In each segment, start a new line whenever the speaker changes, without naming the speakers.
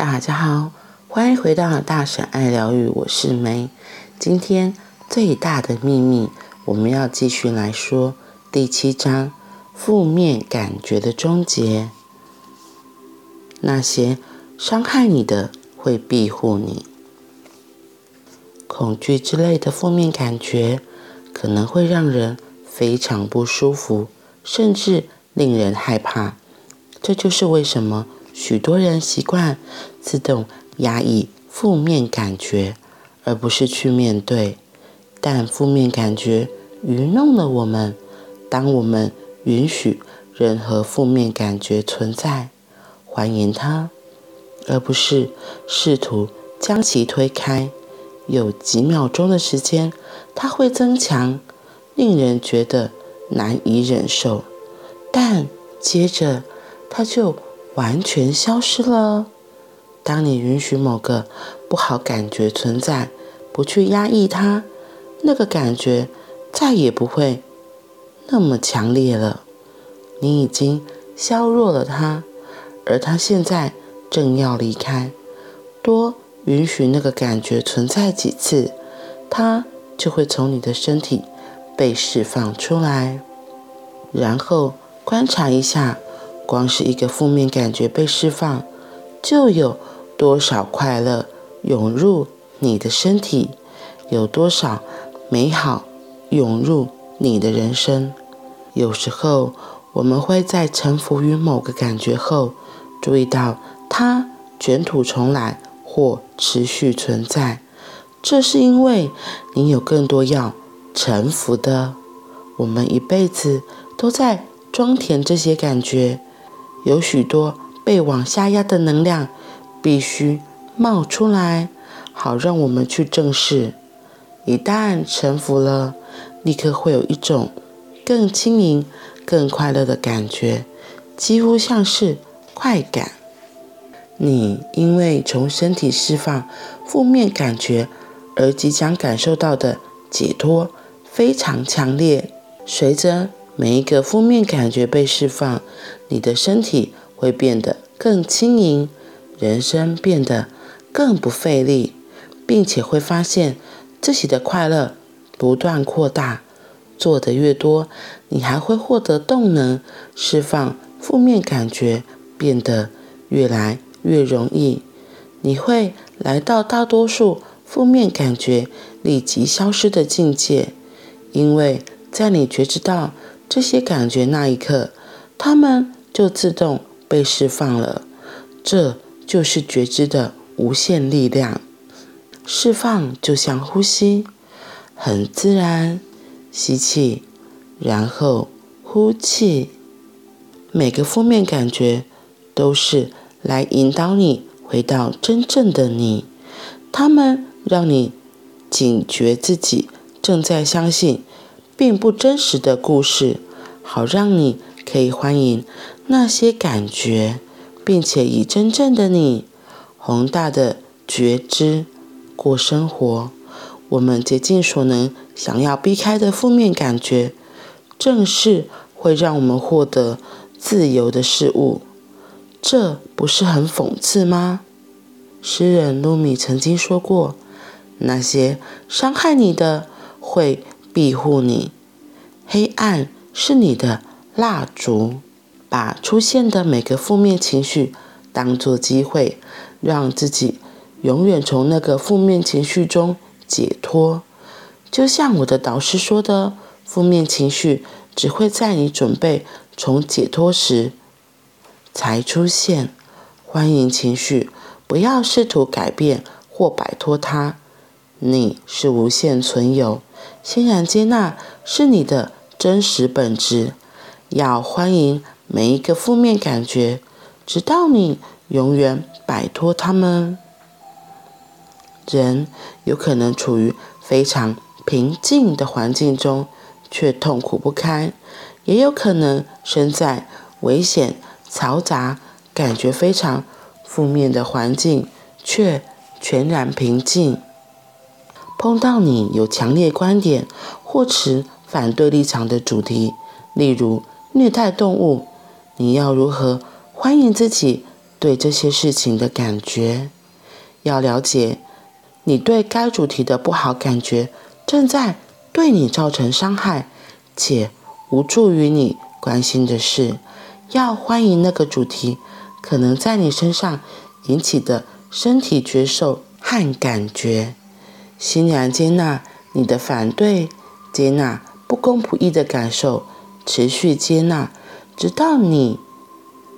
大家好，欢迎回到大婶爱疗愈，我是梅。今天最大的秘密，我们要继续来说第七章：负面感觉的终结。那些伤害你的会庇护你，恐惧之类的负面感觉可能会让人非常不舒服，甚至令人害怕。这就是为什么。许多人习惯自动压抑负面感觉，而不是去面对。但负面感觉愚弄了我们。当我们允许任何负面感觉存在，欢迎它，而不是试图将其推开，有几秒钟的时间，它会增强，令人觉得难以忍受。但接着，它就完全消失了。当你允许某个不好感觉存在，不去压抑它，那个感觉再也不会那么强烈了。你已经削弱了它，而它现在正要离开。多允许那个感觉存在几次，它就会从你的身体被释放出来。然后观察一下。光是一个负面感觉被释放，就有多少快乐涌入你的身体，有多少美好涌入你的人生。有时候，我们会在臣服于某个感觉后，注意到它卷土重来或持续存在。这是因为你有更多要臣服的。我们一辈子都在装填这些感觉。有许多被往下压的能量，必须冒出来，好让我们去正视。一旦臣服了，立刻会有一种更轻盈、更快乐的感觉，几乎像是快感。你因为从身体释放负面感觉而即将感受到的解脱非常强烈，随着。每一个负面感觉被释放，你的身体会变得更轻盈，人生变得更不费力，并且会发现自己的快乐不断扩大。做得越多，你还会获得动能，释放负面感觉变得越来越容易。你会来到大多数负面感觉立即消失的境界，因为在你觉知到。这些感觉那一刻，它们就自动被释放了。这就是觉知的无限力量。释放就像呼吸，很自然，吸气，然后呼气。每个负面感觉都是来引导你回到真正的你。它们让你警觉自己正在相信。并不真实的故事，好让你可以欢迎那些感觉，并且以真正的你、宏大的觉知过生活。我们竭尽所能想要避开的负面感觉，正是会让我们获得自由的事物。这不是很讽刺吗？诗人鲁米曾经说过：“那些伤害你的会。”庇护你，黑暗是你的蜡烛，把出现的每个负面情绪当作机会，让自己永远从那个负面情绪中解脱。就像我的导师说的，负面情绪只会在你准备从解脱时才出现。欢迎情绪，不要试图改变或摆脱它。你是无限存有。欣然接纳是你的真实本质，要欢迎每一个负面感觉，直到你永远摆脱它们。人有可能处于非常平静的环境中，却痛苦不堪；也有可能身在危险、嘈杂、感觉非常负面的环境，却全然平静。碰到你有强烈观点或持反对立场的主题，例如虐待动物，你要如何欢迎自己对这些事情的感觉。要了解，你对该主题的不好感觉正在对你造成伤害，且无助于你关心的事。要欢迎那个主题可能在你身上引起的身体觉受和感觉，欣然接纳你的反对，接纳不公不义的感受，持续接纳，直到你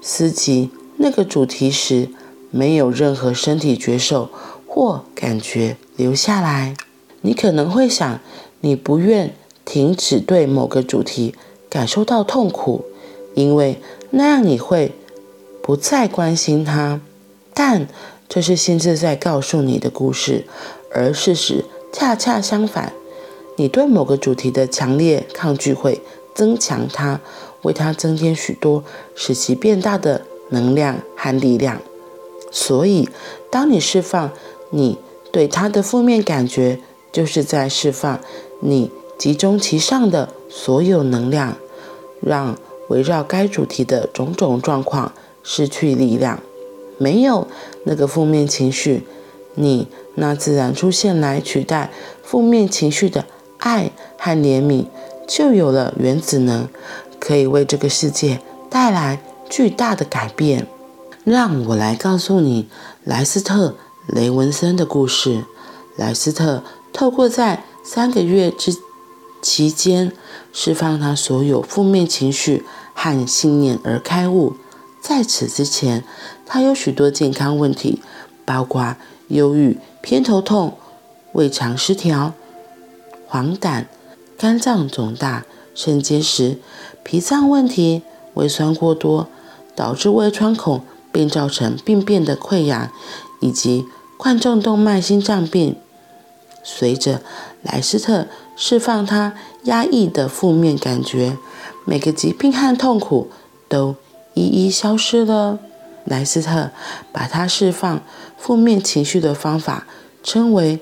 思及那个主题时，没有任何身体觉受或感觉留下来。你可能会想，你不愿停止对某个主题感受到痛苦，因为那样你会不再关心它。但这是心智在告诉你的故事，而事实恰恰相反。你对某个主题的强烈抗拒会增强它，为它增添许多使其变大的能量和力量。所以，当你释放你对它的负面感觉，就是在释放你集中其上的所有能量，让围绕该主题的种种状况失去力量。没有那个负面情绪，你那自然出现来取代负面情绪的爱和怜悯，就有了原子能，可以为这个世界带来巨大的改变。让我来告诉你莱斯特·雷文森的故事。莱斯特透过在三个月之期间释放他所有负面情绪和信念而开悟。在此之前，他有许多健康问题，包括忧郁、偏头痛、胃肠失调、黄疸、肝脏肿大、肾结石、脾脏问题、胃酸过多，导致胃穿孔。并造成病变的溃疡，以及冠状动脉心脏病。随着莱斯特释放他压抑的负面感觉，每个疾病和痛苦都一一消失了。莱斯特把他释放负面情绪的方法称为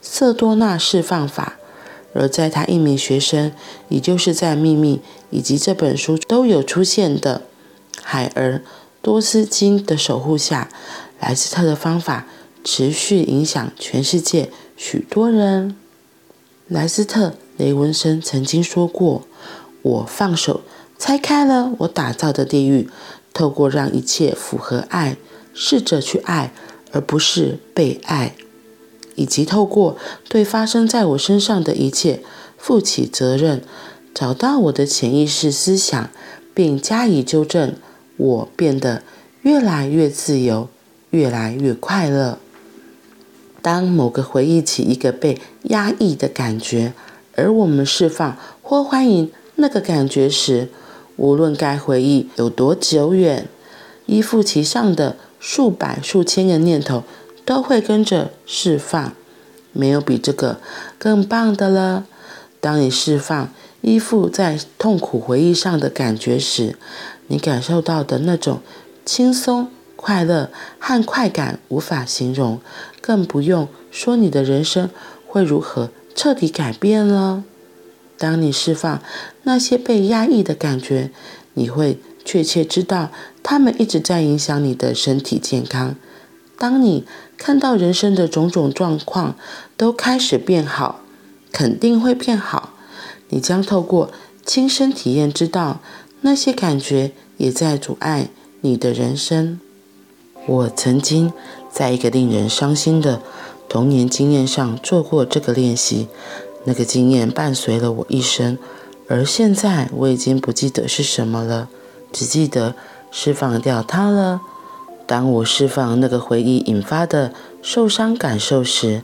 瑟多纳释放法，而在他一名学生，也就是在《秘密》以及这本书都有出现的海尔。多斯金的守护下，莱斯特的方法持续影响全世界许多人。莱斯特·雷文森曾经说过：“我放手，拆开了我打造的地狱，透过让一切符合爱，试着去爱，而不是被爱，以及透过对发生在我身上的一切负起责任，找到我的潜意识思想，并加以纠正。”我变得越来越自由，越来越快乐。当某个回忆起一个被压抑的感觉，而我们释放或欢迎那个感觉时，无论该回忆有多久远，依附其上的数百、数千个念头都会跟着释放。没有比这个更棒的了。当你释放依附在痛苦回忆上的感觉时，你感受到的那种轻松、快乐和快感无法形容，更不用说你的人生会如何彻底改变了。当你释放那些被压抑的感觉，你会确切知道他们一直在影响你的身体健康。当你看到人生的种种状况都开始变好，肯定会变好。你将透过亲身体验知道。那些感觉也在阻碍你的人生。我曾经在一个令人伤心的童年经验上做过这个练习，那个经验伴随了我一生。而现在我已经不记得是什么了，只记得释放掉它了。当我释放那个回忆引发的受伤感受时，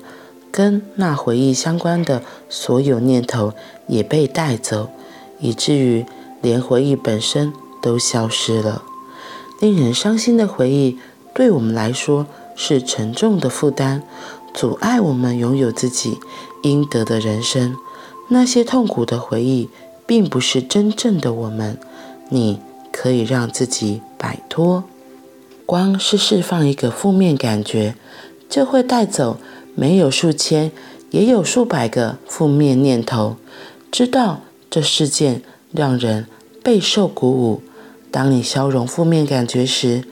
跟那回忆相关的所有念头也被带走，以至于。连回忆本身都消失了，令人伤心的回忆对我们来说是沉重的负担，阻碍我们拥有自己应得的人生。那些痛苦的回忆并不是真正的我们，你可以让自己摆脱。光是释放一个负面感觉，就会带走没有数千也有数百个负面念头。知道这事件让人备受鼓舞。当你消融负面感觉时，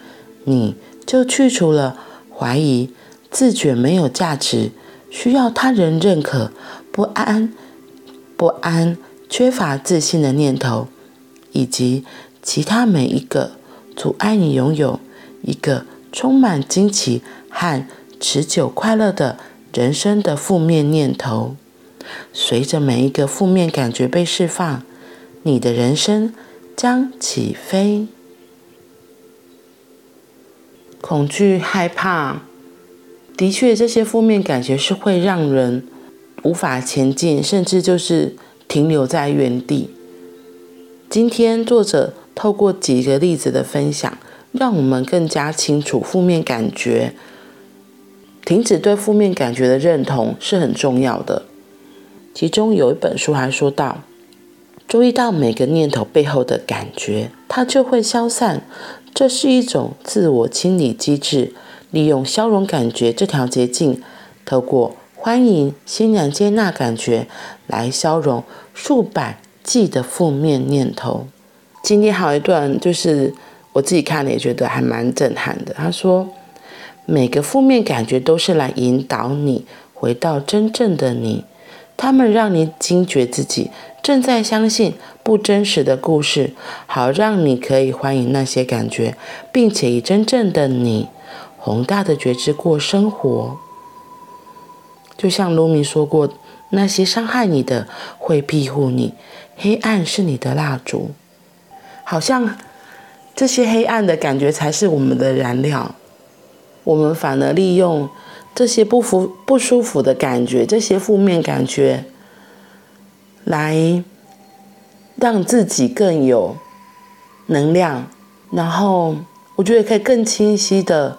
你就去除了怀疑、自觉没有价值、需要他人认可、不安、不安、缺乏自信的念头，以及其他每一个阻碍你拥有一个充满惊奇和持久快乐的人生的负面念头。随着每一个负面感觉被释放，你的人生将起飞。恐惧、害怕，的确，这些负面感觉是会让人无法前进，甚至就是停留在原地。今天，作者透过几个例子的分享，让我们更加清楚负面感觉，停止对负面感觉的认同是很重要的。其中有一本书还说到，注意到每个念头背后的感觉，它就会消散。这是一种自我清理机制，利用消融感觉这条捷径，透过欢迎、欣然接纳感觉来消融数百计的负面念头。今天还有一段，就是我自己看了也觉得还蛮震撼的。他说，每个负面感觉都是来引导你回到真正的你。他们让你惊觉自己正在相信不真实的故事，好让你可以欢迎那些感觉，并且以真正的你宏大的觉知过生活。就像卢米说过，那些伤害你的会庇护你，黑暗是你的蜡烛，好像这些黑暗的感觉才是我们的燃料，我们反而利用。这些不服、不舒服的感觉，这些负面感觉，来让自己更有能量，然后我觉得可以更清晰的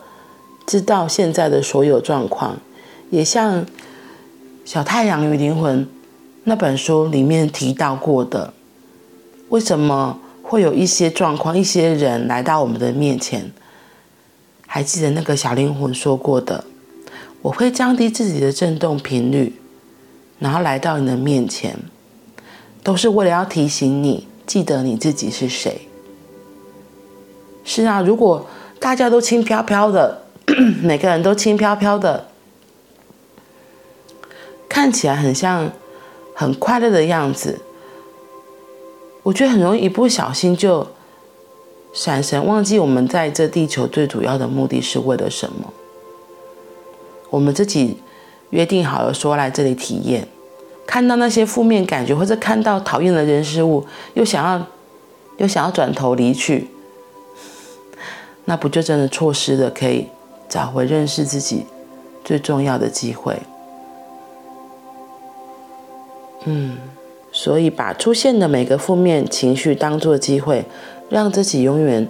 知道现在的所有状况。也像《小太阳与灵魂》那本书里面提到过的，为什么会有一些状况、一些人来到我们的面前？还记得那个小灵魂说过的？我会降低自己的振动频率，然后来到你的面前，都是为了要提醒你，记得你自己是谁。是啊，如果大家都轻飘飘的，每个人都轻飘飘的，看起来很像很快乐的样子，我觉得很容易一不小心就闪神，忘记我们在这地球最主要的目的是为了什么。我们自己约定好了，说来这里体验，看到那些负面感觉，或者看到讨厌的人事物，又想要又想要转头离去，那不就真的错失了可以找回认识自己最重要的机会？嗯，所以把出现的每个负面情绪当作机会，让自己永远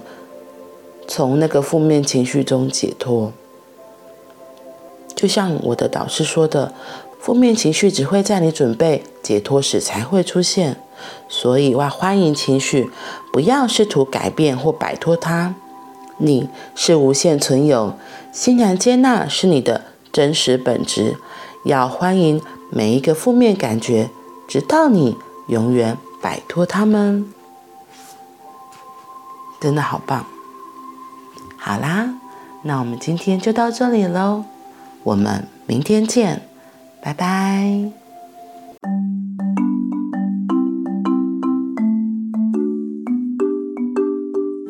从那个负面情绪中解脱。就像我的导师说的，负面情绪只会在你准备解脱时才会出现，所以要欢迎情绪，不要试图改变或摆脱它。你是无限存有，欣然接纳是你的真实本质。要欢迎每一个负面感觉，直到你永远摆脱它们。真的好棒！好啦，那我们今天就到这里喽。我们明天见，拜拜。